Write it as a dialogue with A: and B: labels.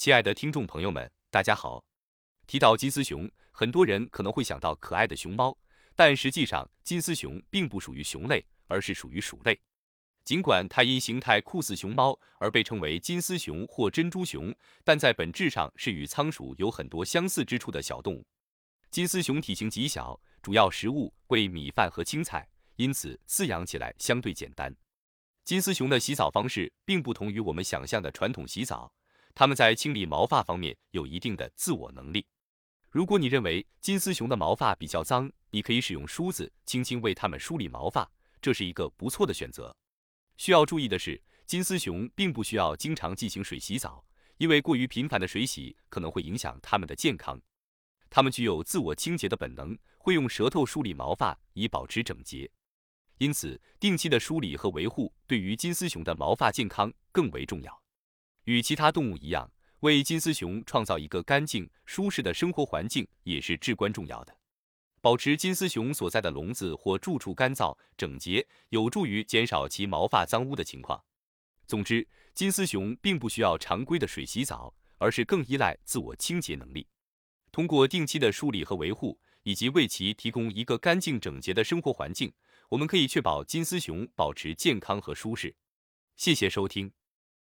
A: 亲爱的听众朋友们，大家好。提到金丝熊，很多人可能会想到可爱的熊猫，但实际上，金丝熊并不属于熊类，而是属于鼠类。尽管它因形态酷似熊猫而被称为金丝熊或珍珠熊，但在本质上是与仓鼠有很多相似之处的小动物。金丝熊体型极小，主要食物为米饭和青菜，因此饲养起来相对简单。金丝熊的洗澡方式并不同于我们想象的传统洗澡。它们在清理毛发方面有一定的自我能力。如果你认为金丝熊的毛发比较脏，你可以使用梳子轻轻为它们梳理毛发，这是一个不错的选择。需要注意的是，金丝熊并不需要经常进行水洗澡，因为过于频繁的水洗可能会影响它们的健康。它们具有自我清洁的本能，会用舌头梳理毛发以保持整洁。因此，定期的梳理和维护对于金丝熊的毛发健康更为重要。与其他动物一样，为金丝熊创造一个干净、舒适的生活环境也是至关重要的。保持金丝熊所在的笼子或住处干燥整洁，有助于减少其毛发脏污的情况。总之，金丝熊并不需要常规的水洗澡，而是更依赖自我清洁能力。通过定期的梳理和维护，以及为其提供一个干净整洁的生活环境，我们可以确保金丝熊保持健康和舒适。谢谢收听。